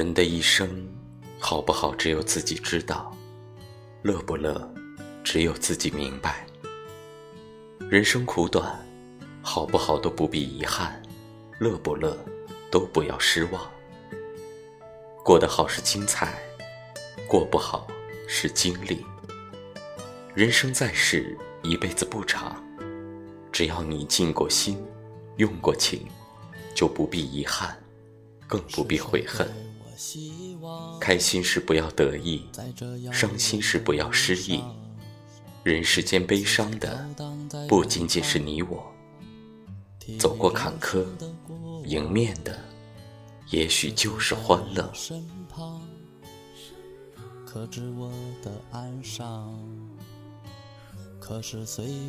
人的一生，好不好，只有自己知道；乐不乐，只有自己明白。人生苦短，好不好都不必遗憾，乐不乐，都不要失望。过得好是精彩，过不好是经历。人生在世，一辈子不长，只要你尽过心，用过情，就不必遗憾，更不必悔恨。开心时不要得意，伤心时不要失意。人世间悲伤的不仅仅是你我，走过坎坷，迎面的也许就是欢乐。可知我的哀伤，可是岁月。